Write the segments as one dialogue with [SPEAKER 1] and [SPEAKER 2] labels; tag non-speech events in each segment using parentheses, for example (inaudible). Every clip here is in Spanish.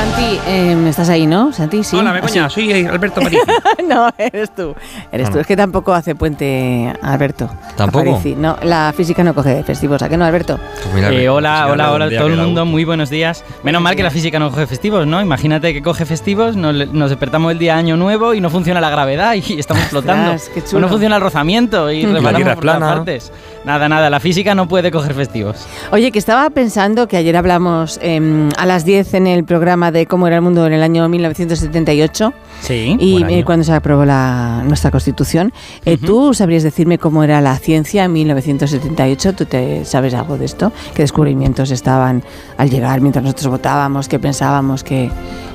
[SPEAKER 1] Santi, eh, estás ahí, ¿no? Santi, sí.
[SPEAKER 2] Hola, Begoña, soy Alberto (laughs) Marín.
[SPEAKER 1] no, eres tú. Eres tú. Es que tampoco hace puente Alberto.
[SPEAKER 2] ¿Tampoco?
[SPEAKER 1] Aparici. No, la física no coge festivos, ¿a qué no, Alberto?
[SPEAKER 2] Pues
[SPEAKER 3] Eh, hola, hola, hola a todo el mundo, muy buenos días. Menos mal que la física no coge festivos, ¿no? Imagínate que coge festivos, nos, nos despertamos el día año nuevo y no funciona la gravedad y estamos (laughs) flotando. O no funciona el rozamiento y rebalamos
[SPEAKER 2] La Tierra es
[SPEAKER 3] por todas
[SPEAKER 2] plana.
[SPEAKER 3] partes. Nada, nada, la física no puede coger festivos.
[SPEAKER 1] Oye, que estaba pensando que ayer hablamos em, a las 10 en el programa de cómo era el mundo en el año 1978
[SPEAKER 3] Sí.
[SPEAKER 1] y eh, cuando se aprobó la, nuestra constitución. Eh, ¿Tú sabrías decirme cómo era la ciencia en 1978? ¿Tú te sabes algo de esto? ¿Qué descubrimientos estaban al llegar mientras nosotros votábamos? ¿Qué pensábamos que...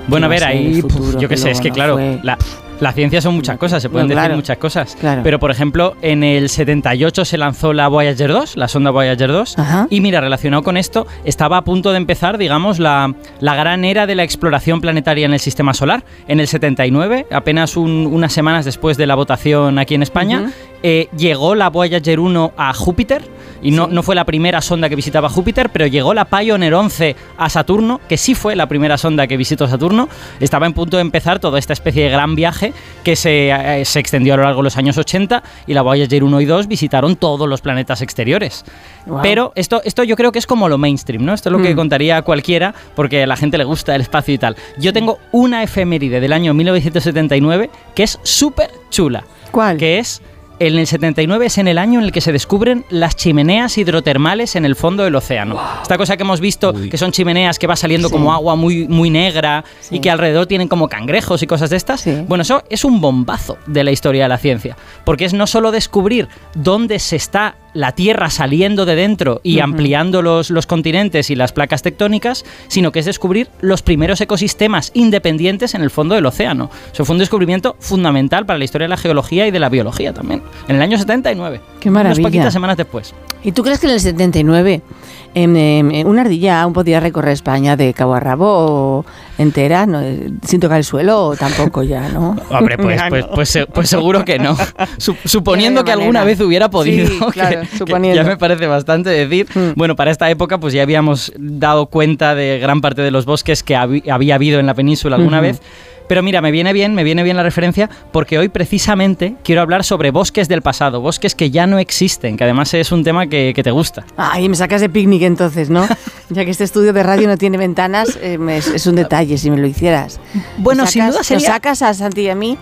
[SPEAKER 3] Bueno, a ver, ahí, yo qué sé, es que
[SPEAKER 1] no
[SPEAKER 3] claro, la, la ciencia son muchas cosas, se pueden
[SPEAKER 1] No,
[SPEAKER 3] decir muchas cosas.
[SPEAKER 1] Claro.
[SPEAKER 3] Pero, por ejemplo, en el 78 se lanzó la Voyager 2, la sonda Voyager 2,
[SPEAKER 1] Ajá.
[SPEAKER 3] y mira, relacionado con esto, estaba a punto de empezar, digamos, la, la gran era de la exploración planetaria en el sistema solar. En el 79, apenas un- unas semanas después de la votación aquí en España, eh, llegó la Voyager 1 a Júpiter. Y no, no fue la primera sonda que visitaba Júpiter, pero llegó la Pioneer 11 a Saturno, que sí fue la primera sonda que visitó Saturno. Estaba en punto de empezar toda esta especie de gran viaje que se, eh, se extendió a lo largo de los años 80 y la Voyager 1 y 2 visitaron todos los planetas exteriores. Pero esto, esto yo creo que es como lo mainstream, ¿no? Esto es lo que
[SPEAKER 1] Mm.
[SPEAKER 3] contaría cualquiera porque a la gente le gusta el espacio y tal. Yo tengo una efeméride del año 1979 que es súper chula
[SPEAKER 1] ¿Cuál?
[SPEAKER 3] que es en el 79 es en el año en el que se descubren las chimeneas hidrotermales en el fondo del océano. Esta cosa que hemos visto,
[SPEAKER 2] Uy.
[SPEAKER 3] que son chimeneas que va saliendo
[SPEAKER 1] Sí.
[SPEAKER 3] como agua muy, muy negra
[SPEAKER 1] Sí.
[SPEAKER 3] y que alrededor tienen como cangrejos y cosas de estas.
[SPEAKER 1] Sí.
[SPEAKER 3] Bueno, eso es un bombazo de la historia de la ciencia, porque es no solo descubrir dónde se está la Tierra saliendo de dentro y ampliando los, los continentes y las placas tectónicas, sino que es descubrir los primeros ecosistemas independientes en el fondo del océano. Eso fue un descubrimiento fundamental para la historia de la geología y de la biología también, en el año 79.
[SPEAKER 1] Qué
[SPEAKER 3] Unas
[SPEAKER 1] maravilla.
[SPEAKER 3] poquitas semanas después.
[SPEAKER 1] ¿Y tú crees que en el 79 em, em, una ardilla aún podía recorrer España de cabo a rabo o entera, no, eh, sin tocar el suelo o tampoco ya, no? (laughs)
[SPEAKER 3] Hombre, pues, pues, pues, pues seguro que no. (laughs) Su- suponiendo que alguna vez hubiera podido. (laughs)
[SPEAKER 1] Sí, claro, (laughs) suponiendo.
[SPEAKER 3] ya me parece bastante decir.
[SPEAKER 1] Mm.
[SPEAKER 3] Bueno, para esta época pues ya habíamos dado cuenta de gran parte de los bosques que habi- había habido en la península alguna vez. Pero mira, me viene bien, me viene bien la referencia porque hoy precisamente quiero hablar sobre bosques del pasado, bosques que ya no existen, que además es un tema que, que te gusta.
[SPEAKER 1] Ay, me sacas de picnic entonces, ¿no? (laughs) Ya que este estudio de radio no tiene ventanas, em, es, es un detalle si me lo hicieras.
[SPEAKER 3] Bueno,
[SPEAKER 1] ¿Nos
[SPEAKER 3] sin
[SPEAKER 1] sacas-
[SPEAKER 3] duda
[SPEAKER 1] ¿Nos
[SPEAKER 3] sería-
[SPEAKER 1] sacas a Santi y a mí?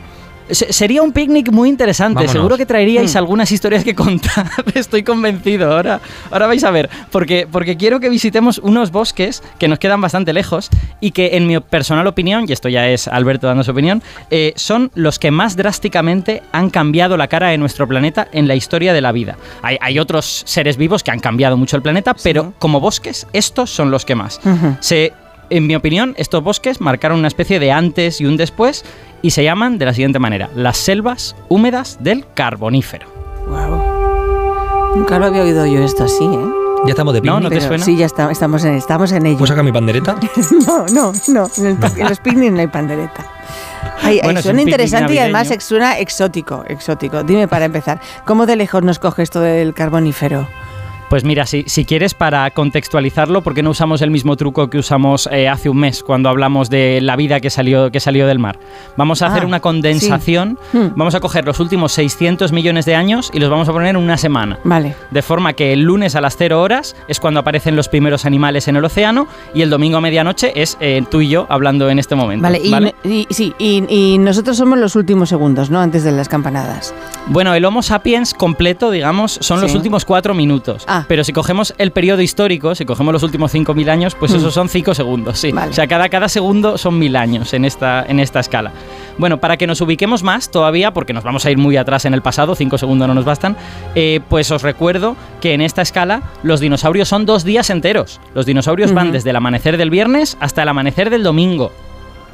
[SPEAKER 3] Se- Sería un picnic muy interesante.
[SPEAKER 2] Vámonos.
[SPEAKER 3] Seguro que traeríais
[SPEAKER 1] Hmm.
[SPEAKER 3] algunas historias que contar. (laughs) Estoy convencido. Ahora, ahora vais a ver. Porque, porque quiero que visitemos unos bosques que nos quedan bastante lejos y que, en mi personal opinión, y esto ya es Alberto dando su opinión, eh, son los que más drásticamente han cambiado la cara de nuestro planeta en la historia de la vida. Hay, hay otros seres vivos que han cambiado mucho el planeta, pero como bosques, estos son los que más. Se, en mi opinión, estos bosques marcaron una especie de antes y un después y se llaman de la siguiente manera, las selvas húmedas del Carbonífero.
[SPEAKER 1] Guau. Nunca lo había oído yo esto así, ¿eh?
[SPEAKER 2] Ya estamos de
[SPEAKER 3] No,
[SPEAKER 2] picnic.
[SPEAKER 3] no te
[SPEAKER 1] Pero
[SPEAKER 3] suena?
[SPEAKER 1] Sí, ya está- estamos, en, estamos en ello.
[SPEAKER 2] ¿Puedo sacar mi pandereta? (laughs)
[SPEAKER 1] No, no, no. En, el, en los picnics no hay pandereta. Ay,
[SPEAKER 3] Bueno,
[SPEAKER 1] suena
[SPEAKER 3] picnic
[SPEAKER 1] interesante y además suena exótico, exótico. Dime para empezar, ¿cómo de lejos nos coge esto del carbonífero?
[SPEAKER 3] Pues mira, si, si quieres para contextualizarlo, ¿por qué no usamos el mismo truco que usamos eh, hace un mes cuando hablamos de la vida que salió, que salió del mar? Vamos a
[SPEAKER 1] Ah,
[SPEAKER 3] hacer una condensación,
[SPEAKER 1] sí. Hmm.
[SPEAKER 3] vamos a coger los últimos 600 millones de años y los vamos a poner en una semana.
[SPEAKER 1] Vale.
[SPEAKER 3] De forma que el lunes a las 0 horas es cuando aparecen los primeros animales en el océano y el domingo a medianoche es eh, tú y yo hablando en este momento.
[SPEAKER 1] Vale, y, y- sí, y, y nosotros somos los últimos segundos, ¿no? Antes de las campanadas.
[SPEAKER 3] Bueno, el Homo sapiens completo, digamos, son los últimos cuatro minutos.
[SPEAKER 1] Ah.
[SPEAKER 3] Pero si cogemos el periodo histórico, si cogemos los últimos 5.000 años, pues
[SPEAKER 1] Mm.
[SPEAKER 3] esos son 5 segundos, sí.
[SPEAKER 1] Vale.
[SPEAKER 3] O sea, cada, cada segundo son mil años en esta, en esta escala. Bueno, para que nos ubiquemos más todavía, porque nos vamos a ir muy atrás en el pasado, 5 segundos no nos bastan, eh, pues os recuerdo que en esta escala los dinosaurios son dos días enteros. Los dinosaurios van desde el amanecer del viernes hasta el amanecer del domingo.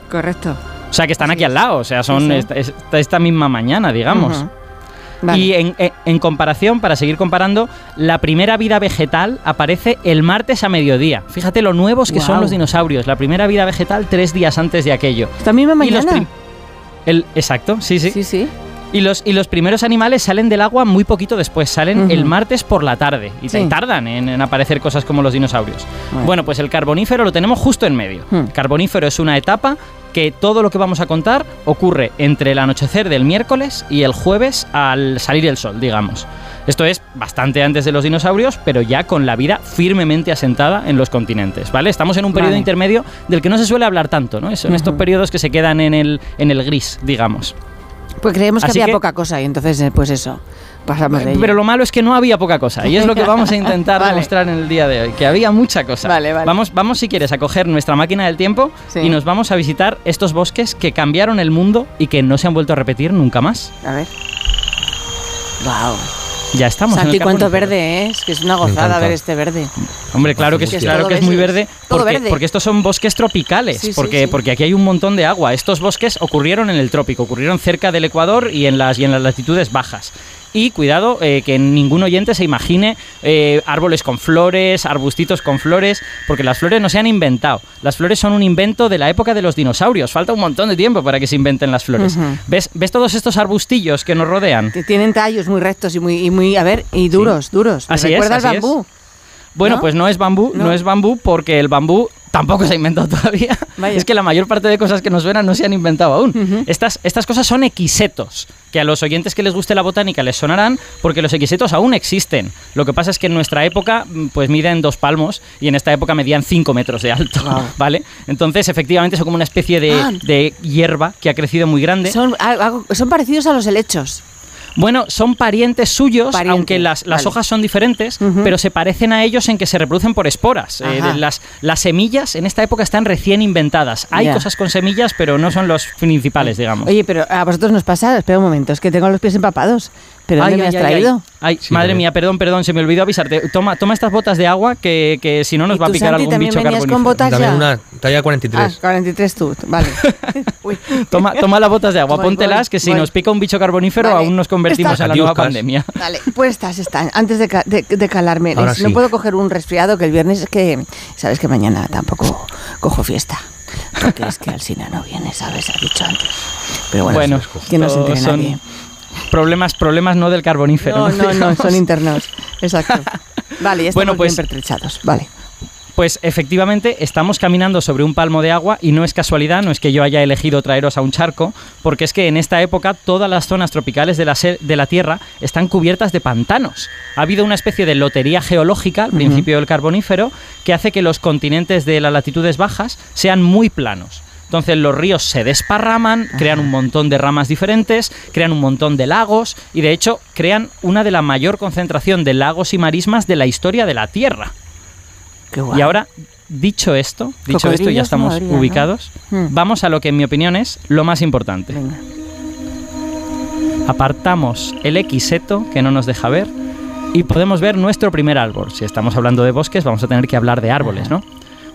[SPEAKER 1] Correcto.
[SPEAKER 3] O sea, que están aquí al lado, o sea, son
[SPEAKER 1] Sí, sí.
[SPEAKER 3] Esta, misma mañana, digamos.
[SPEAKER 1] Vale.
[SPEAKER 3] Y en, en- en comparación, para seguir comparando, la primera vida vegetal aparece el martes a mediodía. Fíjate lo nuevos que son los dinosaurios. La primera vida vegetal tres días antes de aquello.
[SPEAKER 1] Esta misma
[SPEAKER 3] Y los
[SPEAKER 1] mañana.
[SPEAKER 3] prim- el, exacto, sí, sí.
[SPEAKER 1] Sí, sí.
[SPEAKER 3] Y los, y los primeros animales salen del agua muy poquito después, salen el martes por la tarde y,
[SPEAKER 1] Sí.
[SPEAKER 3] tardan en, en aparecer cosas como los dinosaurios.
[SPEAKER 1] Bueno.
[SPEAKER 3] Bueno. pues el carbonífero lo tenemos justo en medio.
[SPEAKER 1] Hmm.
[SPEAKER 3] Carbonífero es una etapa que todo lo que vamos a contar ocurre entre el anochecer del miércoles y el jueves al salir el sol, digamos. Esto es bastante antes de los dinosaurios, pero ya con la vida firmemente asentada en los continentes, ¿vale? Estamos en un periodo
[SPEAKER 1] Vale.
[SPEAKER 3] intermedio del que no se suele hablar tanto, ¿no? Son estos
[SPEAKER 1] Ujú.
[SPEAKER 3] periodos que se quedan en el, en el gris, digamos.
[SPEAKER 1] Pues creemos que
[SPEAKER 3] Así
[SPEAKER 1] había
[SPEAKER 3] que-
[SPEAKER 1] poca cosa y entonces, eh, pues eso, pasamos de ello.
[SPEAKER 3] Pero lo malo es que no había poca cosa. Y es lo que (laughs) vamos a intentar
[SPEAKER 1] Vale.
[SPEAKER 3] demostrar en el día de hoy, que había mucha cosa.
[SPEAKER 1] Vale, vale.
[SPEAKER 3] Vamos, vamos, si quieres, a coger nuestra máquina del tiempo
[SPEAKER 1] Sí.
[SPEAKER 3] y nos vamos a visitar estos bosques que cambiaron el mundo y que no se han vuelto a repetir nunca más.
[SPEAKER 1] A ver. Wow.
[SPEAKER 3] Ya estamos. en el
[SPEAKER 1] Santi, cuánto verde es, que es una gozada ver este verde.
[SPEAKER 3] Hombre, claro que, es, claro que es muy
[SPEAKER 1] verde.
[SPEAKER 3] porque,
[SPEAKER 1] verde.
[SPEAKER 3] porque estos son bosques tropicales,
[SPEAKER 1] Sí,
[SPEAKER 3] porque,
[SPEAKER 1] sí.
[SPEAKER 3] porque aquí hay un montón de agua. Estos bosques ocurrieron en el trópico, ocurrieron cerca del Ecuador y en las, y en las latitudes bajas. Y cuidado, eh, que ningún oyente se imagine eh, árboles con flores, arbustitos con flores, porque las flores no se han inventado. Las flores son un invento de la época de los dinosaurios. Falta un montón de tiempo para que se inventen las flores. ¿Ves, ¿Ves todos estos arbustillos que nos rodean?
[SPEAKER 1] Que Tienen tallos muy rectos y muy, y muy a ver, y duros, duros.
[SPEAKER 3] Así
[SPEAKER 1] recuerda bambú.
[SPEAKER 3] Bueno,
[SPEAKER 1] ¿No?
[SPEAKER 3] pues no es bambú, no.
[SPEAKER 1] No.
[SPEAKER 3] es bambú porque el bambú tampoco se ha inventado (laughs) todavía.
[SPEAKER 1] Vaya.
[SPEAKER 3] Es que la mayor parte de cosas que nos suenan no se han inventado aún. Estas, estas cosas son equisetos, que a los oyentes que les guste la botánica les sonarán porque los equisetos aún existen. Lo que pasa es que en nuestra época mm, pues miden dos palmos y en esta época medían cinco metros de alto. (laughs) ¿vale? Entonces efectivamente son como una especie de,
[SPEAKER 1] Ah.
[SPEAKER 3] de hierba que ha crecido muy grande.
[SPEAKER 1] Son, son parecidos a los helechos.
[SPEAKER 3] Bueno, son parientes suyos, aunque las, las
[SPEAKER 1] vale.
[SPEAKER 3] hojas son diferentes, pero se parecen a ellos en que se reproducen por esporas. Eh, las, las semillas en esta época están recién inventadas. Hay cosas con semillas, pero no son los principales, digamos.
[SPEAKER 1] Oye, pero a vosotros nos pasa, espera un momento, es que tengo los pies empapados. ¿Pero
[SPEAKER 3] Ay,
[SPEAKER 1] dónde me
[SPEAKER 3] ay,
[SPEAKER 1] has
[SPEAKER 3] ay, ay.
[SPEAKER 1] traído?
[SPEAKER 3] Ay,
[SPEAKER 2] Sí,
[SPEAKER 3] madre
[SPEAKER 2] también.
[SPEAKER 3] mía, perdón, perdón, se me olvidó avisarte. Toma, toma estas botas de agua que, que si no nos
[SPEAKER 1] ¿Y
[SPEAKER 3] va a picar
[SPEAKER 1] Santi,
[SPEAKER 3] algún
[SPEAKER 1] también
[SPEAKER 3] bicho
[SPEAKER 1] venías con
[SPEAKER 3] carbonífero.
[SPEAKER 1] botas?
[SPEAKER 2] Dame
[SPEAKER 1] ya.
[SPEAKER 2] una talla 43.
[SPEAKER 1] Ah, 43 tú, vale. (laughs) Uy.
[SPEAKER 3] Toma, toma las botas de agua,
[SPEAKER 1] Voy,
[SPEAKER 3] póntelas,
[SPEAKER 1] voy,
[SPEAKER 3] que si
[SPEAKER 1] voy.
[SPEAKER 3] nos pica un bicho carbonífero
[SPEAKER 1] Vale.
[SPEAKER 3] aún nos convertimos
[SPEAKER 1] Está-
[SPEAKER 3] en la nueva
[SPEAKER 2] buscas.
[SPEAKER 3] pandemia. (laughs)
[SPEAKER 1] Vale, puestas están. Antes de, ca- de- de calarme,
[SPEAKER 2] Ahora
[SPEAKER 1] no
[SPEAKER 2] sí.
[SPEAKER 1] puedo coger un resfriado que el viernes es que, sabes que mañana tampoco cojo fiesta. Porque es que Alsina no viene, ¿sabes? Ha dicho antes. Pero bueno,
[SPEAKER 3] Bueno,
[SPEAKER 1] que no se entere
[SPEAKER 3] son
[SPEAKER 1] nadie.
[SPEAKER 3] Problemas, problemas no del carbonífero.
[SPEAKER 1] No, no, no, son internos. Exacto. (laughs) Vale, ya estamos
[SPEAKER 3] Bueno, pues-
[SPEAKER 1] bien pertrechados. Vale.
[SPEAKER 3] Pues efectivamente estamos caminando sobre un palmo de agua y no es casualidad, no es que yo haya elegido traeros a un charco, porque es que en esta época todas las zonas tropicales de la, de la Tierra están cubiertas de pantanos. Ha habido una especie de lotería geológica al principio del Carbonífero que hace que los continentes de las latitudes bajas sean muy planos. Entonces los ríos se desparraman, crean un montón de ramas diferentes, crean un montón de lagos y de hecho crean una de la mayor concentración de lagos y marismas de la historia de la Tierra.
[SPEAKER 1] Qué guay.
[SPEAKER 3] Y ahora, dicho esto, dicho esto, ya estamos
[SPEAKER 1] no habría, ¿no?
[SPEAKER 3] ubicados,
[SPEAKER 1] Hmm.
[SPEAKER 3] vamos a lo que en mi opinión es lo más importante.
[SPEAKER 1] Venga.
[SPEAKER 3] Apartamos el Xeto, que no nos deja ver, y podemos ver nuestro primer árbol. Si estamos hablando de bosques, vamos a tener que hablar de árboles, ¿no?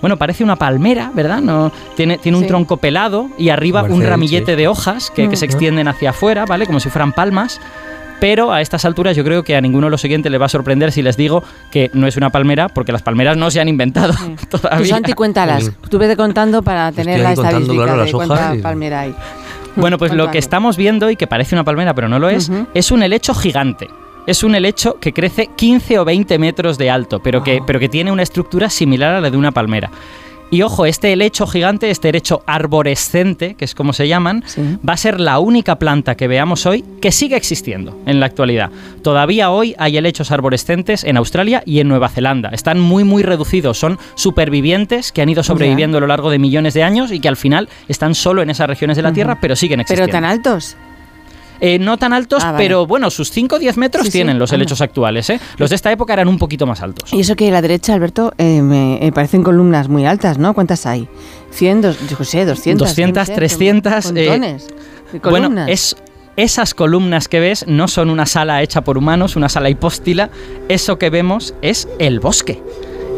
[SPEAKER 3] Bueno, parece una palmera, ¿verdad? No, tiene, tiene un
[SPEAKER 1] Sí.
[SPEAKER 3] tronco pelado y arriba un ramillete
[SPEAKER 2] sí.
[SPEAKER 3] de hojas que, que se
[SPEAKER 1] Mm.
[SPEAKER 3] extienden hacia afuera, ¿vale? Como si fueran palmas. Pero a estas alturas yo creo que a ninguno de los siguientes le va a sorprender si les digo que no es una palmera, porque las palmeras no se han inventado (laughs)
[SPEAKER 1] Tú,
[SPEAKER 3] todavía.
[SPEAKER 1] Santi, cuéntalas.
[SPEAKER 2] Sí.
[SPEAKER 1] Tú vete contando para tener
[SPEAKER 2] Estoy
[SPEAKER 1] la estadística
[SPEAKER 2] claro,
[SPEAKER 1] de
[SPEAKER 2] las hojas
[SPEAKER 1] cuánta
[SPEAKER 2] y-
[SPEAKER 1] palmera hay.
[SPEAKER 3] Bueno, pues lo que estamos viendo y que parece una palmera pero no lo es, es un helecho gigante. Es un helecho que crece 15 o 20 metros de alto, pero que, pero que tiene una estructura similar a la de una palmera. Y ojo, este helecho gigante, este helecho arborescente, que es como se llaman,
[SPEAKER 1] Sí.
[SPEAKER 3] va a ser la única planta que veamos hoy que sigue existiendo en la actualidad. Todavía hoy hay helechos arborescentes en Australia y en Nueva Zelanda. Están muy muy reducidos, son supervivientes que han ido sobreviviendo a lo largo de millones de años y que al final están solo en esas regiones de la Tierra, pero siguen
[SPEAKER 1] Pero
[SPEAKER 3] existiendo.
[SPEAKER 1] tan altos.
[SPEAKER 3] Eh, no tan altos,
[SPEAKER 1] Ah, vale.
[SPEAKER 3] pero bueno, sus 5 o 10 metros
[SPEAKER 1] Sí, sí.
[SPEAKER 3] tienen los helechos actuales. ¿eh? Los de esta época eran un poquito más altos.
[SPEAKER 1] Y eso que la derecha, Alberto, eh, me eh, parecen columnas muy altas, ¿no? ¿Cuántas hay? 100, dos, yo qué sé, 200.
[SPEAKER 3] 200,
[SPEAKER 1] yo qué sé,
[SPEAKER 3] 300, eh,
[SPEAKER 1] montones de
[SPEAKER 3] Bueno, es, esas columnas que ves no son una sala hecha por humanos, una sala hipóstila. Eso que vemos es el bosque.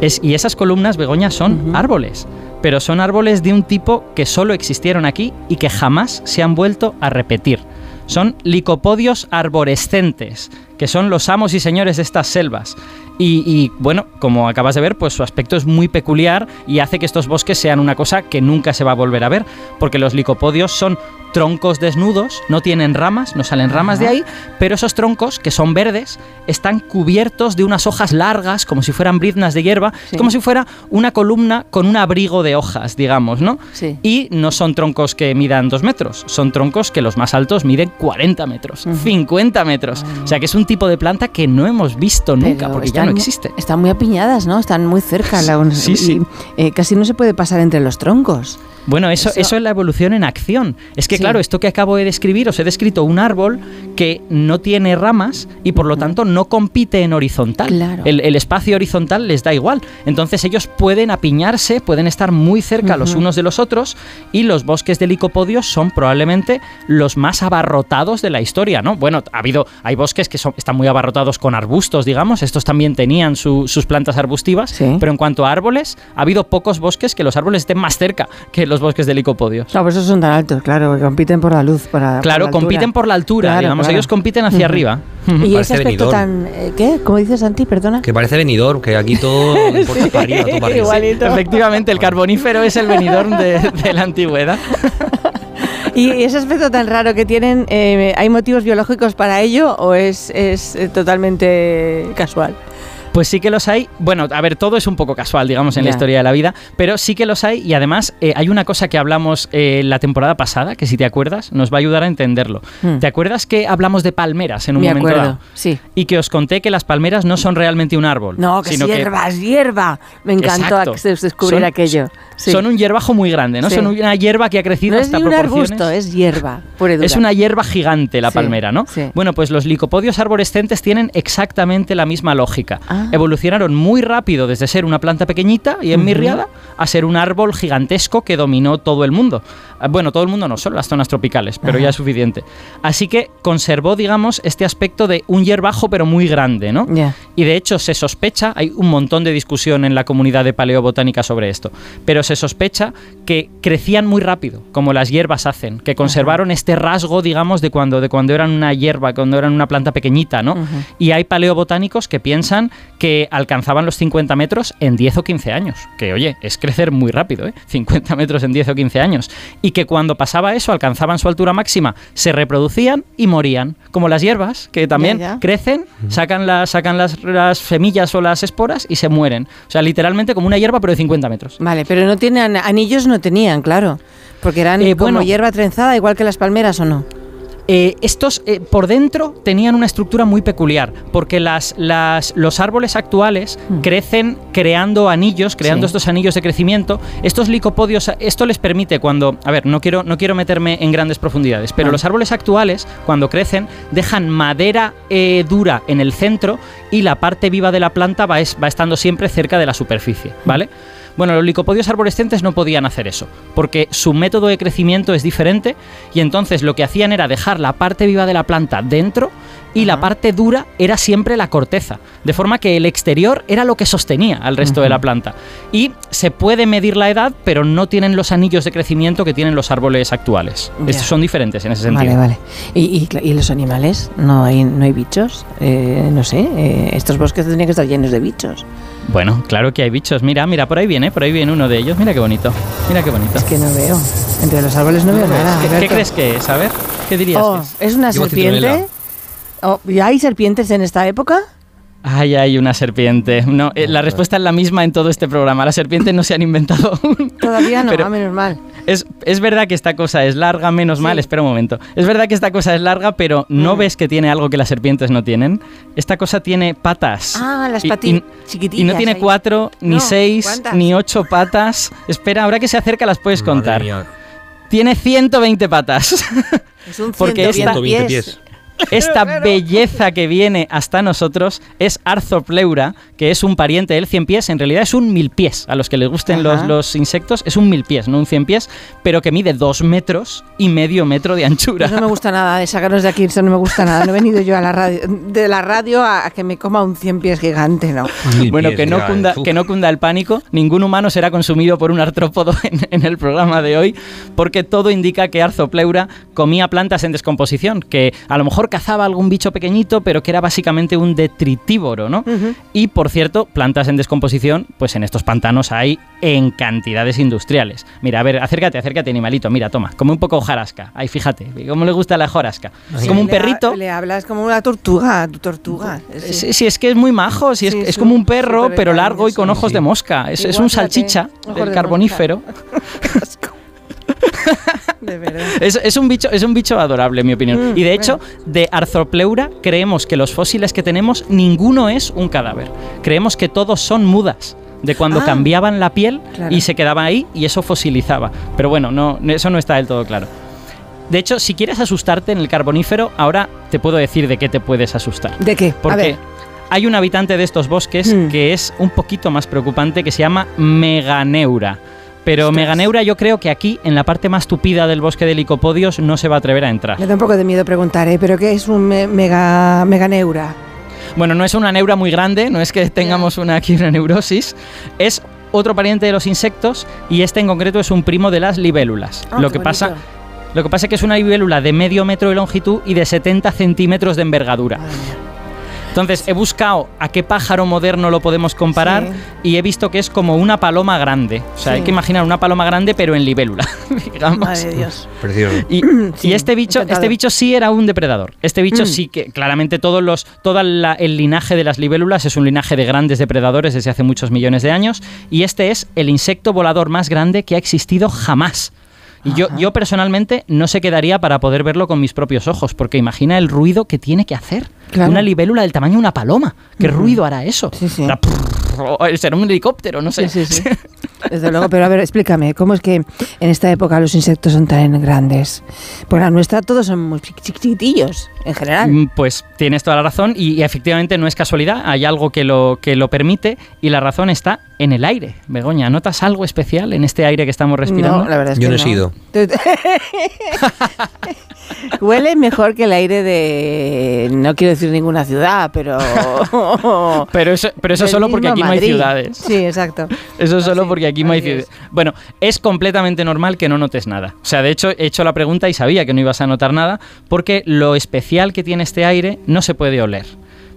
[SPEAKER 3] Es, y esas columnas, Begoña, son árboles. Pero son árboles de un tipo que solo existieron aquí y que jamás se han vuelto a repetir. Son licopodios arborescentes, que son los amos y señores de estas selvas. Y, y, bueno, como acabas de ver, pues su aspecto es muy peculiar y hace que estos bosques sean una cosa que nunca se va a volver a ver, porque los licopodios son troncos desnudos, no tienen ramas, no salen ramas de ahí, pero esos troncos, que son verdes, están cubiertos de unas hojas largas, como si fueran briznas de hierba,
[SPEAKER 1] Sí.
[SPEAKER 3] como si fuera una columna con un abrigo de hojas, digamos, ¿no?
[SPEAKER 1] Sí.
[SPEAKER 3] Y no son troncos que midan 2 metros, son troncos que los más altos miden 40 metros, 50 metros. O sea que es un tipo de planta que no hemos visto nunca,
[SPEAKER 1] Pero
[SPEAKER 3] porque ya no existe.
[SPEAKER 1] Están muy apiñadas, ¿no? Están muy cerca. la un-
[SPEAKER 3] Sí,
[SPEAKER 1] y,
[SPEAKER 3] sí.
[SPEAKER 1] eh, casi no se puede pasar entre los troncos.
[SPEAKER 3] Bueno, eso,
[SPEAKER 1] Eso-
[SPEAKER 3] eso es la evolución en acción. Es que,
[SPEAKER 1] Sí.
[SPEAKER 3] claro, esto que acabo de describir, os he descrito un árbol que no tiene ramas y por lo tanto no compite en horizontal.
[SPEAKER 1] Claro.
[SPEAKER 3] El, el espacio horizontal les da igual. Entonces ellos pueden apiñarse, pueden estar muy cerca los unos de los otros y los bosques de licopodios son probablemente los más abarrotados de la historia, ¿no? Bueno, ha habido, hay bosques que son, están muy abarrotados con arbustos, digamos, estos también tenían su- sus plantas arbustivas,
[SPEAKER 1] Sí.
[SPEAKER 3] pero en cuanto a árboles, ha habido pocos bosques que los árboles estén más cerca que los bosques de licopodios.
[SPEAKER 1] No, por eso son tan altos, claro, que compiten por la luz. Para,
[SPEAKER 3] Claro,
[SPEAKER 1] por la
[SPEAKER 3] compiten
[SPEAKER 1] altura.
[SPEAKER 3] por la altura,
[SPEAKER 1] Claro,
[SPEAKER 3] digamos,
[SPEAKER 1] claro.
[SPEAKER 3] ellos compiten hacia arriba. (laughs)
[SPEAKER 1] Y
[SPEAKER 2] Parece
[SPEAKER 1] ese aspecto
[SPEAKER 2] venidor.
[SPEAKER 1] tan... eh, ¿Qué? ¿Cómo dices, Santi? Perdona.
[SPEAKER 2] Que parece venidor, que aquí todo importa para arriba, todo para arriba.
[SPEAKER 1] Igualito.
[SPEAKER 3] Efectivamente, el carbonífero es el venidor de, de la antigüedad. (laughs)
[SPEAKER 1] ¿Y ese aspecto tan raro que tienen, eh, hay motivos biológicos para ello o es, es eh, totalmente casual?
[SPEAKER 3] Pues sí que los hay. Bueno, a ver, todo es un poco casual, digamos, en la historia de la vida, pero sí que los hay y además eh, hay una cosa que hablamos eh, la temporada pasada, que si te acuerdas, nos va a ayudar a entenderlo.
[SPEAKER 1] Hmm.
[SPEAKER 3] ¿Te acuerdas que hablamos de palmeras en un
[SPEAKER 1] Me
[SPEAKER 3] momento
[SPEAKER 1] acuerdo,
[SPEAKER 3] dado?
[SPEAKER 1] sí.
[SPEAKER 3] Y que os conté que las palmeras no son realmente un árbol.
[SPEAKER 1] No, que es
[SPEAKER 3] sino
[SPEAKER 1] hierba, es hierba. Me encantó
[SPEAKER 3] Exacto.
[SPEAKER 1] ac- descubrir
[SPEAKER 3] Son-
[SPEAKER 1] aquello. Sí.
[SPEAKER 3] Son un hierbajo muy grande, ¿no?
[SPEAKER 1] Sí.
[SPEAKER 3] Son una hierba que ha crecido
[SPEAKER 1] no es
[SPEAKER 3] hasta
[SPEAKER 1] ni un
[SPEAKER 3] proporciones.
[SPEAKER 1] arbusto, es hierba. (laughs)
[SPEAKER 3] Es una hierba gigante la
[SPEAKER 1] Sí,
[SPEAKER 3] palmera, ¿no?
[SPEAKER 1] sí.
[SPEAKER 3] Bueno, pues los licopodios arborescentes tienen exactamente la misma lógica.
[SPEAKER 1] Ah.
[SPEAKER 3] Evolucionaron muy rápido desde ser una planta pequeñita y enmirriada a ser un árbol gigantesco que dominó todo el mundo. Ah, Bueno, todo el mundo no, solo las zonas tropicales, pero
[SPEAKER 1] Ajá.
[SPEAKER 3] ya es suficiente. Así que conservó, digamos, este aspecto de un hierbajo pero muy grande, ¿no?
[SPEAKER 1] Ya.
[SPEAKER 3] Y de hecho se sospecha, hay un montón de discusión en la comunidad de paleobotánica sobre esto, pero se sospecha que crecían muy rápido, como las hierbas hacen, que conservaron este rasgo, digamos, de cuando, de cuando eran una hierba, cuando eran una planta pequeñita, ¿no? Y hay paleobotánicos que piensan que alcanzaban los 50 metros en 10 o 15 años, que oye, es crecer muy rápido, ¿eh? 50 metros en 10 o 15 años, y que cuando pasaba eso, alcanzaban su altura máxima, se reproducían y morían, como las hierbas, que también
[SPEAKER 1] Ya, ya.
[SPEAKER 3] crecen, sacan, las sacan las, las semillas o las esporas y se mueren. O sea, literalmente como una hierba, pero de 50 metros.
[SPEAKER 1] Vale, pero no tienen anillos, no tenían, claro. Porque eran
[SPEAKER 3] Eh,
[SPEAKER 1] como
[SPEAKER 3] bueno.
[SPEAKER 1] hierba trenzada, igual que las palmeras, ¿o no?
[SPEAKER 3] Eh, estos eh, por dentro tenían una estructura muy peculiar, porque las, las, los árboles actuales
[SPEAKER 1] Mm.
[SPEAKER 3] crecen creando anillos, creando
[SPEAKER 1] Sí.
[SPEAKER 3] estos anillos de crecimiento. Estos licopodios, esto les permite cuando, a ver, no quiero, no quiero meterme en grandes profundidades, pero
[SPEAKER 1] Vale.
[SPEAKER 3] los árboles actuales, cuando crecen, dejan madera eh, dura en el centro y la parte viva de la planta va, es- va estando siempre cerca de la superficie, ¿vale? Bueno, los licopodios arborescentes no podían hacer eso, porque su método de crecimiento es diferente y entonces lo que hacían era dejar la parte viva de la planta dentro y la parte dura era siempre la corteza, de forma que el exterior era lo que sostenía al resto de la planta. Y se puede medir la edad, pero no tienen los anillos de crecimiento que tienen los árboles actuales.
[SPEAKER 1] Ya.
[SPEAKER 3] Estos son diferentes en ese sentido.
[SPEAKER 1] Vale, vale. ¿Y, y, los animales? ¿No hay, no hay bichos? Eh, no sé, eh, estos bosques tendrían que estar llenos de bichos.
[SPEAKER 3] Bueno, claro que hay bichos. Mira, mira, por ahí viene, por ahí viene uno de ellos. Mira qué bonito. Mira qué bonito.
[SPEAKER 1] Es que no veo. Entre los árboles no veo nada.
[SPEAKER 3] ¿Qué, crees que es? A ver, ¿qué dirías
[SPEAKER 1] Oh,
[SPEAKER 3] que es?
[SPEAKER 1] ¿Es una
[SPEAKER 2] Llevo
[SPEAKER 1] serpiente?
[SPEAKER 2] citronela.
[SPEAKER 1] Oh, ¿Y hay serpientes en esta época?
[SPEAKER 3] Ay, hay una serpiente. No, eh, la respuesta es la misma en todo este programa. Las serpientes no se han inventado (laughs) aún.
[SPEAKER 1] Todavía no,
[SPEAKER 3] Pero-
[SPEAKER 1] ah, menos mal.
[SPEAKER 3] Es, es verdad que esta cosa es larga, menos
[SPEAKER 1] Sí.
[SPEAKER 3] mal, espera un momento. Es verdad que esta cosa es larga, pero ¿no
[SPEAKER 1] Mm.
[SPEAKER 3] ves que tiene algo que las serpientes no tienen? Esta cosa tiene patas.
[SPEAKER 1] Ah, las patitas
[SPEAKER 3] y-
[SPEAKER 1] chiquitillas.
[SPEAKER 3] Y no tiene
[SPEAKER 1] ahí.
[SPEAKER 3] cuatro, ni
[SPEAKER 1] No,
[SPEAKER 3] seis,
[SPEAKER 1] ¿cuántas?
[SPEAKER 3] ni ocho patas. Espera, ahora que se acerca las puedes
[SPEAKER 2] Madre
[SPEAKER 3] contar.
[SPEAKER 2] mía.
[SPEAKER 3] Tiene 120 patas.
[SPEAKER 1] Es un (laughs)
[SPEAKER 3] porque
[SPEAKER 1] 120
[SPEAKER 3] esta-
[SPEAKER 2] 120
[SPEAKER 1] pies.
[SPEAKER 3] Esta belleza que viene hasta nosotros es Arthropleura, que es un pariente del cien pies, en realidad es un mil pies, a los que les gusten los, insectos, es un mil pies, no un cien pies, pero que mide dos metros y medio metro de anchura.
[SPEAKER 1] No me gusta nada, de sacarnos de aquí, eso no me gusta nada. No he venido yo a la radio, de la radio a, a que me coma un cien pies gigante, no.
[SPEAKER 2] Mil
[SPEAKER 3] Bueno,
[SPEAKER 2] pies,
[SPEAKER 3] que no, cunda, que no cunda el pánico, ningún humano será consumido por un artrópodo (laughs) en, en el programa de hoy, porque todo indica que Arzopleura comía plantas en descomposición, que a lo mejor cazaba algún bicho pequeñito, pero que era básicamente un detritívoro, ¿no? Y por cierto, plantas en descomposición, pues en estos pantanos hay en cantidades industriales. Mira, a ver, acércate, acércate, animalito, mira, toma, como un poco hojarasca. Ahí, fíjate, cómo le gusta la hojarasca.
[SPEAKER 2] Sí.
[SPEAKER 3] Como un
[SPEAKER 1] Le ha-
[SPEAKER 3] perrito.
[SPEAKER 1] Le hablas como una tortuga, tu tortuga. Sí.
[SPEAKER 3] Sí, sí, es que es muy majo, sí, es, es como un perro, pero largo y con ojos de mosca. Es, un salchicha del
[SPEAKER 1] de
[SPEAKER 3] carbonífero. (laughs) (laughs)
[SPEAKER 1] De verdad.
[SPEAKER 3] Es, es un bicho, es un bicho adorable, en mi opinión.
[SPEAKER 1] Mm,
[SPEAKER 3] y de hecho, de Arthropleura creemos que los fósiles que tenemos, ninguno es un cadáver. Creemos que todos son mudas. De cuando
[SPEAKER 1] Ah.
[SPEAKER 3] cambiaban la piel
[SPEAKER 1] Claro.
[SPEAKER 3] y se quedaba ahí y eso fosilizaba. Pero bueno, no, eso no está del todo claro. De hecho, si quieres asustarte en el carbonífero, ahora te puedo decir de qué te puedes asustar.
[SPEAKER 1] ¿De qué? a
[SPEAKER 3] Porque
[SPEAKER 1] ver.
[SPEAKER 3] hay un habitante de estos bosques
[SPEAKER 1] Hmm.
[SPEAKER 3] que es un poquito más preocupante, que se llama Meganeura. Pero
[SPEAKER 1] Ostras.
[SPEAKER 3] Meganeura yo creo que aquí, en la parte más tupida del bosque de licopodios, no se va a atrever a entrar.
[SPEAKER 1] Me da un poco de miedo preguntar, ¿eh? ¿Pero qué es un me- mega, meganeura?
[SPEAKER 3] Bueno, no es una neura muy grande, no es que tengamos una, aquí una neurosis, es otro pariente de los insectos y este en concreto es un primo de las libélulas.
[SPEAKER 1] Ah,
[SPEAKER 3] lo, que pasa, lo que pasa es que es una libélula de medio metro de longitud y de 70 centímetros de envergadura. Entonces he buscado a qué pájaro moderno lo podemos comparar
[SPEAKER 1] Sí.
[SPEAKER 3] y he visto que es como una paloma grande. O sea,
[SPEAKER 1] Sí.
[SPEAKER 3] hay que imaginar una paloma grande pero en libélula, (laughs) digamos.
[SPEAKER 1] Madre de Dios. (laughs)
[SPEAKER 2] Precioso.
[SPEAKER 3] Y, (clears throat)
[SPEAKER 1] Sí,
[SPEAKER 3] y este bicho,
[SPEAKER 1] encantado.
[SPEAKER 3] este bicho sí era un depredador. Este bicho
[SPEAKER 1] Mm.
[SPEAKER 3] sí que claramente todos los, todo la- el linaje de las libélulas es un linaje de grandes depredadores desde hace muchos millones de años. Y este es el insecto volador más grande que ha existido jamás. Y yo, yo personalmente no se quedaría para poder verlo con mis propios ojos, porque imagina el ruido que tiene que hacer.
[SPEAKER 1] Claro.
[SPEAKER 3] Una libélula del tamaño de una paloma. ¿Qué ruido hará eso?
[SPEAKER 1] Sí, sí.
[SPEAKER 3] Hará prrr, Será un helicóptero, no sé.
[SPEAKER 1] Sí, sí, sí. (laughs) Desde luego, pero a ver, explícame, ¿cómo es que en esta época los insectos son tan grandes? Por la nuestra todos son muy chiqui- chiquitillos, en general.
[SPEAKER 3] Mm, Pues tienes toda la razón y, y efectivamente no es casualidad, hay algo que lo, que lo permite y la razón está en el aire. Begoña, ¿notas algo especial en este aire que estamos respirando?
[SPEAKER 1] No, la verdad es
[SPEAKER 2] Yo
[SPEAKER 1] que
[SPEAKER 2] no he sido. (laughs)
[SPEAKER 1] Huele mejor que el aire de. No quiero decir ninguna ciudad, pero. (laughs)
[SPEAKER 3] Pero eso, pero eso solo porque aquí no hay ciudades.
[SPEAKER 1] Sí, exacto.
[SPEAKER 3] Eso solo
[SPEAKER 1] Así,
[SPEAKER 3] porque aquí no hay ciudades. Bueno, es completamente normal que no notes nada. O sea, de hecho, he hecho la pregunta y sabía que no ibas a notar nada porque lo especial que tiene este aire no se puede oler.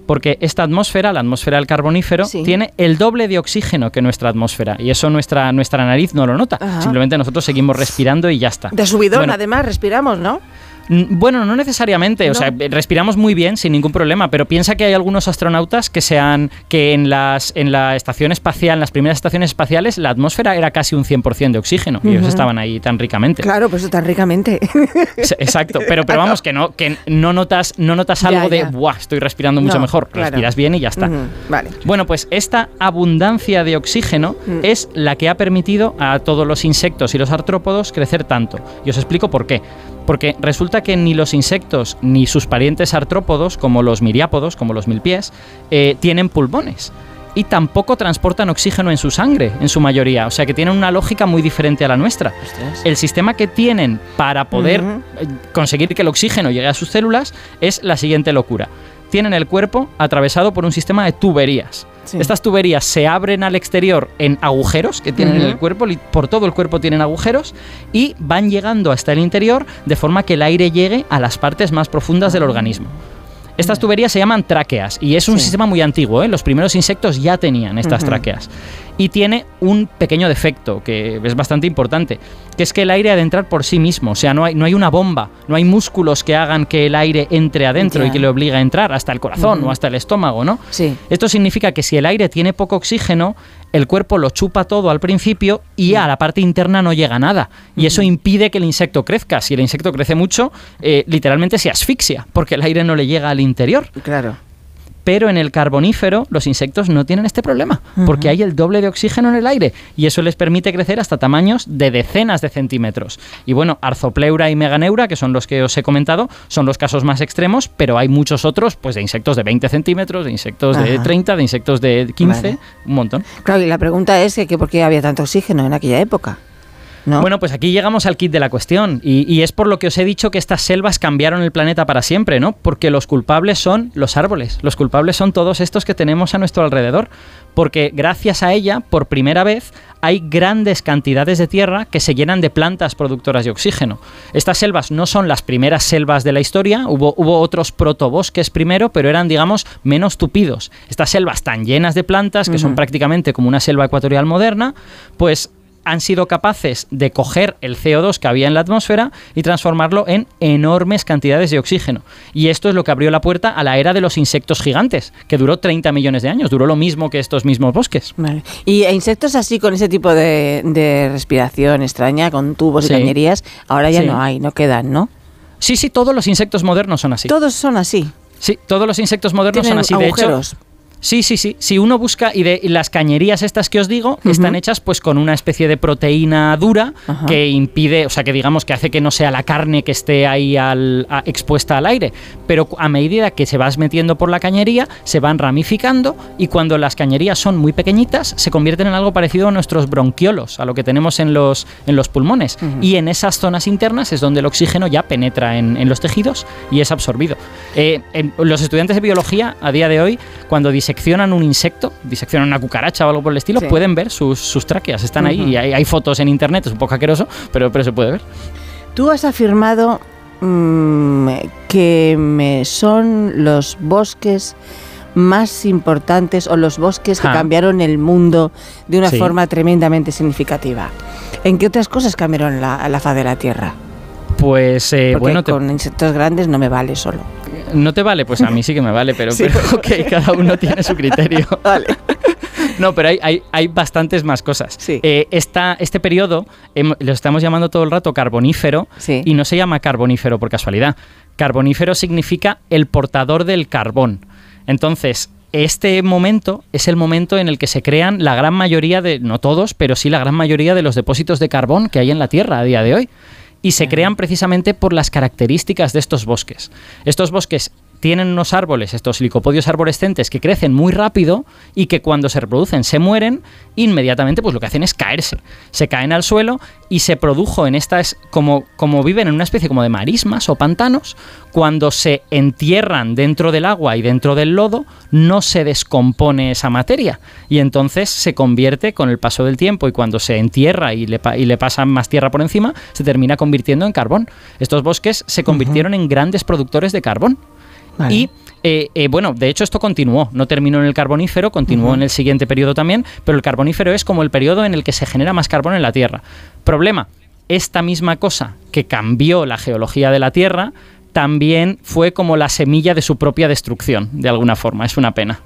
[SPEAKER 3] Porque esta atmósfera, la atmósfera del carbonífero,
[SPEAKER 1] Sí.
[SPEAKER 3] tiene el doble de oxígeno que nuestra atmósfera. Y eso nuestra, nuestra nariz no lo nota.
[SPEAKER 1] Ajá.
[SPEAKER 3] Simplemente nosotros seguimos respirando y ya está.
[SPEAKER 1] De subidón,
[SPEAKER 3] Bueno,
[SPEAKER 1] además, respiramos, ¿no?
[SPEAKER 3] Bueno, no necesariamente, o sea, respiramos muy bien sin ningún problema, pero piensa que hay algunos astronautas que sean que en las en la estación espacial, en las primeras estaciones espaciales, la atmósfera era casi un 100% de oxígeno y ellos estaban ahí tan ricamente.
[SPEAKER 1] Claro, pues tan ricamente. (laughs)
[SPEAKER 3] Exacto, pero pero vamos que no que no notas no notas
[SPEAKER 1] Ya,
[SPEAKER 3] algo de. "Buah, estoy respirando mucho
[SPEAKER 1] No,
[SPEAKER 3] mejor."
[SPEAKER 1] claro.
[SPEAKER 3] Respiras bien y ya está.
[SPEAKER 1] Vale.
[SPEAKER 3] Bueno, pues esta abundancia de oxígeno
[SPEAKER 1] Mm.
[SPEAKER 3] es la que ha permitido a todos los insectos y los artrópodos crecer tanto. Y os explico por qué. Porque resulta que ni los insectos ni sus parientes artrópodos, como los miriápodos, como los milpies, eh, tienen pulmones. Y tampoco transportan oxígeno en su sangre, en su mayoría. O sea que tienen una lógica muy diferente a la nuestra. El sistema que tienen para poder eh, conseguir que el oxígeno llegue a sus células es la siguiente locura. Tienen el cuerpo atravesado por un sistema de tuberías.
[SPEAKER 1] Sí.
[SPEAKER 3] Estas tuberías se abren al exterior en agujeros que tienen en el cuerpo, por todo el cuerpo tienen agujeros y van llegando hasta el interior de forma que el aire llegue a las partes más profundas del organismo. Estas tuberías se llaman tráqueas y es un
[SPEAKER 1] Sí.
[SPEAKER 3] sistema muy antiguo. ¿eh? Los primeros insectos ya tenían estas tráqueas. Y tiene un pequeño defecto que es bastante importante, que es que el aire ha de entrar por sí mismo. O sea, no hay, no hay una bomba, no hay músculos que hagan que el aire entre adentro y que le obligue a entrar hasta el corazón o hasta el estómago, ¿no?
[SPEAKER 1] Sí.
[SPEAKER 3] Esto significa que si el aire tiene poco oxígeno, el cuerpo lo chupa todo al principio y a la parte interna no llega nada. Y eso impide que el insecto crezca. Si el insecto crece mucho, eh, literalmente se asfixia, porque el aire no le llega al interior.
[SPEAKER 1] Claro.
[SPEAKER 3] Pero en el carbonífero los insectos no tienen este problema, porque hay el doble de oxígeno en el aire y eso les permite crecer hasta tamaños de decenas de centímetros. Y bueno, Arzopleura y Meganeura, que son los que os he comentado, son los casos más extremos, pero hay muchos otros, pues de insectos de 20 centímetros, de insectos de
[SPEAKER 1] Ajá.
[SPEAKER 3] 30, de insectos de 15,
[SPEAKER 1] Vale.
[SPEAKER 3] un montón.
[SPEAKER 1] Claro, y la pregunta es que, que por qué había tanto oxígeno en aquella época. ¿No?
[SPEAKER 3] Bueno, pues aquí llegamos al kit de la cuestión y, y es por lo que os he dicho que estas selvas cambiaron el planeta para siempre, ¿no? Porque los culpables son los árboles, los culpables son todos estos que tenemos a nuestro alrededor, porque gracias a ella, por primera vez, hay grandes cantidades de tierra que se llenan de plantas productoras de oxígeno. Estas selvas no son las primeras selvas de la historia, hubo, hubo otros protobosques primero, pero eran, digamos, menos tupidos. Estas selvas tan llenas de plantas, que son prácticamente como una selva ecuatorial moderna, pues han sido capaces de coger el CO2 que había en la atmósfera y transformarlo en enormes cantidades de oxígeno. Y esto es lo que abrió la puerta a la era de los insectos gigantes, que duró 30 millones de años, duró lo mismo que estos mismos bosques.
[SPEAKER 1] Vale. Y e insectos así con ese tipo de, de respiración extraña, con tubos
[SPEAKER 3] Sí.
[SPEAKER 1] y cañerías, ahora ya
[SPEAKER 3] Sí.
[SPEAKER 1] no hay, no quedan, ¿no?
[SPEAKER 3] Sí, sí, todos los insectos modernos son así.
[SPEAKER 1] Todos son así.
[SPEAKER 3] Sí, todos los insectos modernos
[SPEAKER 1] Tienen
[SPEAKER 3] son así. De hecho,
[SPEAKER 1] agujeros.
[SPEAKER 3] Sí, sí, sí. Si uno busca, y, de, y las cañerías estas que os digo,
[SPEAKER 1] Ujú.
[SPEAKER 3] están hechas pues con una especie de proteína dura que impide, o sea, que digamos que hace que no sea la carne que esté ahí al- a- expuesta al aire. Pero a medida que se vas metiendo por la cañería, se van ramificando y cuando las cañerías son muy pequeñitas, se convierten en algo parecido a nuestros bronquiolos, a lo que tenemos en los, en los pulmones. Y en esas zonas internas es donde el oxígeno ya penetra en, en los tejidos y es absorbido. Eh, en- los estudiantes de biología a día de hoy, cuando diseccionan un insecto, diseccionan una cucaracha o algo por el estilo,
[SPEAKER 1] Sí.
[SPEAKER 3] pueden ver sus, sus tráqueas, están ahí y hay, hay fotos en internet, es un poco asqueroso, pero, pero se puede ver.
[SPEAKER 1] Tú has afirmado mm, que son los bosques más importantes o los bosques que cambiaron el mundo de una
[SPEAKER 3] Sí.
[SPEAKER 1] forma tremendamente significativa. ¿En qué otras cosas cambiaron la, la faz de la Tierra?
[SPEAKER 3] Pues eh,
[SPEAKER 1] Porque
[SPEAKER 3] bueno, te-
[SPEAKER 1] con insectos grandes no me vale solo.
[SPEAKER 3] no te vale, pues a mí sí que me vale, pero, (laughs)
[SPEAKER 1] Sí.
[SPEAKER 3] pero ok, cada uno tiene su criterio. (laughs) (laughs) No, pero hay, hay, hay bastantes más cosas.
[SPEAKER 1] Sí.
[SPEAKER 3] Eh, esta- este periodo lo estamos llamando todo el rato carbonífero
[SPEAKER 1] Sí.
[SPEAKER 3] y no se llama carbonífero por casualidad. Carbonífero significa el portador del carbón. Entonces, este momento es el momento en el que se crean la gran mayoría de, no todos, pero sí la gran mayoría de los depósitos de carbón que hay en la Tierra a día de hoy. Y se crean precisamente por las características de estos bosques. Estos bosques tienen unos árboles, estos licopodios arborescentes, que crecen muy rápido y que cuando se reproducen se mueren, inmediatamente pues lo que hacen es caerse. Se caen al suelo y se produjo en estas, como, como viven en una especie como de marismas o pantanos, cuando se entierran dentro del agua y dentro del lodo, no se descompone esa materia. Y entonces se convierte con el paso del tiempo y cuando se entierra y le, y le pasan más tierra por encima, se termina convirtiendo en carbón. Estos bosques se convirtieron en grandes productores de carbón.
[SPEAKER 1] Vale.
[SPEAKER 3] Y eh, eh, bueno, de hecho esto continuó, no terminó en el carbonífero, continuó en el siguiente periodo también, pero el carbonífero es como el periodo en el que se genera más carbón en la Tierra. Problema, esta misma cosa que cambió la geología de la Tierra también fue como la semilla de su propia destrucción, de alguna forma, es una pena.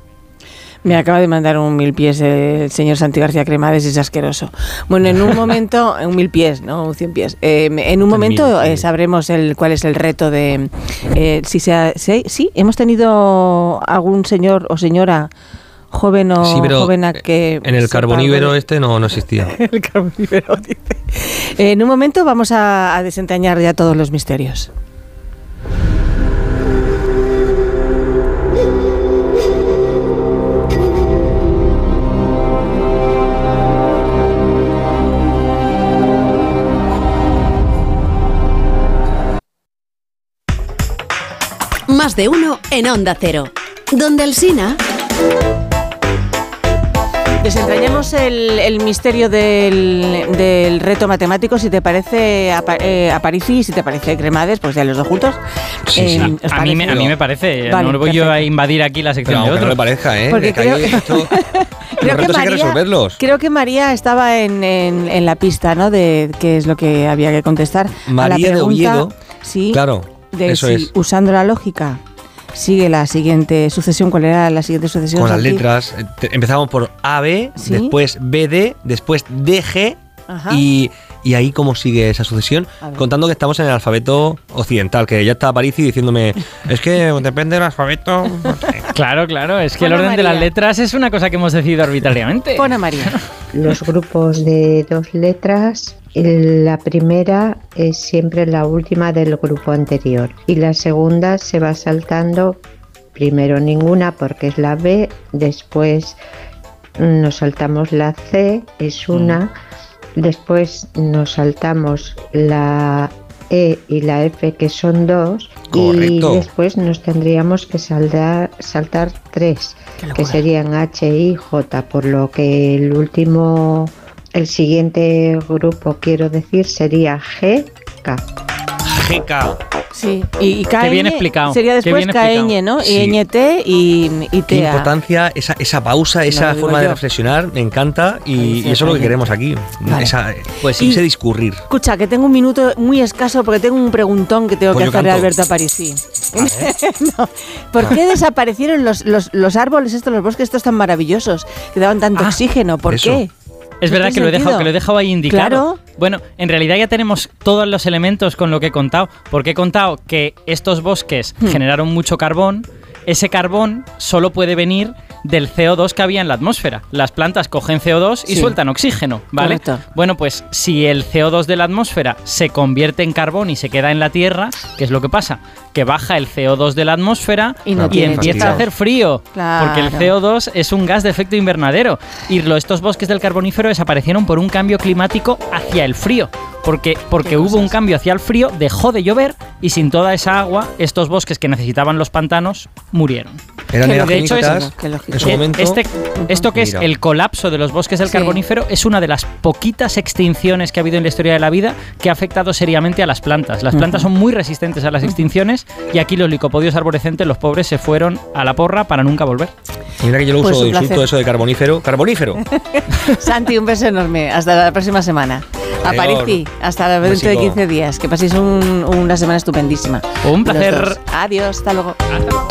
[SPEAKER 1] Me acaba de mandar un mil pies el señor Santi García Cremades, es asqueroso. Bueno, en un (laughs) momento, un mil pies, ¿no? Un cien pies. Eh, en un momento eh, sabremos el, cuál es el reto de... eh, si si- sí, hemos tenido algún señor o señora joven o
[SPEAKER 2] Sí, pero
[SPEAKER 1] joven a que...
[SPEAKER 2] en el carbonífero
[SPEAKER 1] de-
[SPEAKER 2] este no, no existía. (laughs)
[SPEAKER 1] el carbonífero, dice. Eh, en un momento vamos a, a desentrañar ya todos los misterios.
[SPEAKER 4] Más de uno en Onda Cero. Donde Alsina.
[SPEAKER 1] Desentrañemos el, el misterio del, del reto matemático, si te parece, eh, Aparici, y si te parece Cremades, pues ya los dos juntos.
[SPEAKER 2] Sí.
[SPEAKER 1] Eh, ¿os
[SPEAKER 3] A mí, me, a
[SPEAKER 1] parece?
[SPEAKER 3] mí me parece,
[SPEAKER 1] Vale,
[SPEAKER 3] no voy yo a invadir aquí la
[SPEAKER 2] Pero
[SPEAKER 3] sección de
[SPEAKER 2] aunque no le parezca, ¿eh?
[SPEAKER 1] Porque
[SPEAKER 2] Que
[SPEAKER 1] creo-
[SPEAKER 2] esto- (laughs)
[SPEAKER 1] Creo
[SPEAKER 2] que resolverlos.
[SPEAKER 1] creo que María estaba en, en- en la pista, ¿no? De qué es lo que había que contestar. a la
[SPEAKER 2] María de
[SPEAKER 1] pregunta,
[SPEAKER 2] Oviedo,
[SPEAKER 1] sí,
[SPEAKER 2] Claro,
[SPEAKER 1] de
[SPEAKER 2] eso
[SPEAKER 1] si
[SPEAKER 2] es.
[SPEAKER 1] usando la lógica sigue la siguiente sucesión. ¿Cuál era la siguiente sucesión?
[SPEAKER 2] Con las letras. eh, Empezamos por AB,
[SPEAKER 1] Sí.
[SPEAKER 2] después BD, después DG
[SPEAKER 1] Ajá.
[SPEAKER 2] y, y ahí cómo sigue esa sucesión. Contando que estamos en el alfabeto occidental, que ya está Parisi diciéndome, es que depende del alfabeto. no (laughs) sé".
[SPEAKER 3] Claro, claro, es que
[SPEAKER 1] Pon
[SPEAKER 3] el orden de las letras es una cosa que hemos decidido arbitrariamente.
[SPEAKER 1] Pon a María.
[SPEAKER 5] Los grupos de dos letras, la primera es siempre la última del grupo anterior y la segunda se va saltando primero ninguna porque es la B, después nos saltamos la C, es una, después nos saltamos la E y la F que son dos
[SPEAKER 2] Correcto.
[SPEAKER 5] y después nos tendríamos que saldar- saltar tres que serían H y J, por lo que el último, el siguiente grupo quiero decir sería G, K.
[SPEAKER 2] GK.
[SPEAKER 1] Sí, y, y
[SPEAKER 3] Qué bien explicado,
[SPEAKER 1] Sería después. KN, ¿no?
[SPEAKER 2] Sí.
[SPEAKER 1] INT y, y
[SPEAKER 2] Qué
[SPEAKER 1] TA.
[SPEAKER 2] importancia, esa, esa pausa, esa forma de reflexionar, me encanta y,
[SPEAKER 1] Ahí sí,
[SPEAKER 2] y eso es lo que queremos aquí.
[SPEAKER 1] Vale.
[SPEAKER 2] Esa,
[SPEAKER 3] Pues
[SPEAKER 2] ese discurrir.
[SPEAKER 1] Escucha, que tengo un minuto muy escaso porque tengo un preguntón que tengo
[SPEAKER 2] Pues
[SPEAKER 1] que hacerle a. Alberto Aparici. (laughs) No, ¿Por qué desaparecieron los, los, los árboles estos, los bosques estos tan maravillosos que daban tanto
[SPEAKER 3] Ah,
[SPEAKER 1] oxígeno? ¿Por
[SPEAKER 2] eso.
[SPEAKER 1] qué?
[SPEAKER 3] Es
[SPEAKER 1] ¿No
[SPEAKER 3] verdad que lo, he dejado, que lo he dejado ahí indicado.
[SPEAKER 1] Claro.
[SPEAKER 3] Bueno, en realidad ya tenemos todos los elementos con lo que he contado. Porque he contado que estos bosques
[SPEAKER 1] Hmm.
[SPEAKER 3] generaron mucho carbón. Ese carbón solo puede venir del CO2 que había en la atmósfera. Las plantas cogen CO2 y
[SPEAKER 1] Sí.
[SPEAKER 3] sueltan oxígeno, ¿vale?
[SPEAKER 1] Correcto.
[SPEAKER 3] Bueno, pues si el CO2 de la atmósfera se convierte en carbón y se queda en la Tierra, ¿qué es lo que pasa? Que baja el CO2 de la atmósfera
[SPEAKER 1] Y no
[SPEAKER 3] y
[SPEAKER 1] tiene
[SPEAKER 3] empieza a hacer frío.
[SPEAKER 1] Claro.
[SPEAKER 3] Porque el CO2 es un gas de efecto invernadero. Y estos bosques del carbonífero desaparecieron por un cambio climático hacia el frío. Porque, porque hubo un cambio hacia el frío, dejó de llover y sin toda esa agua, estos bosques que necesitaban los pantanos murieron.
[SPEAKER 2] Eran
[SPEAKER 3] de hecho es-
[SPEAKER 2] en su momento.
[SPEAKER 3] este- esto que es
[SPEAKER 2] Mira.
[SPEAKER 3] el colapso de los bosques del
[SPEAKER 1] Sí.
[SPEAKER 3] carbonífero es una de las poquitas extinciones que ha habido en la historia de la vida que ha afectado seriamente a las plantas. Las plantas son muy resistentes a las extinciones y aquí los licopodios arborescentes, los pobres, se fueron a la porra para nunca volver.
[SPEAKER 2] Mira que yo lo
[SPEAKER 1] Pues
[SPEAKER 2] uso de insulto
[SPEAKER 1] placer.
[SPEAKER 2] eso de carbonífero. ¡Carbonífero! (laughs)
[SPEAKER 1] Santi, un beso enorme. Hasta la próxima semana.
[SPEAKER 2] Adiós.
[SPEAKER 1] Aparici, hasta dentro de
[SPEAKER 2] Besico.
[SPEAKER 1] 15 días. Que paséis un- una semana estupendísima.
[SPEAKER 3] Un placer.
[SPEAKER 1] Adiós, hasta luego.
[SPEAKER 3] Hasta luego.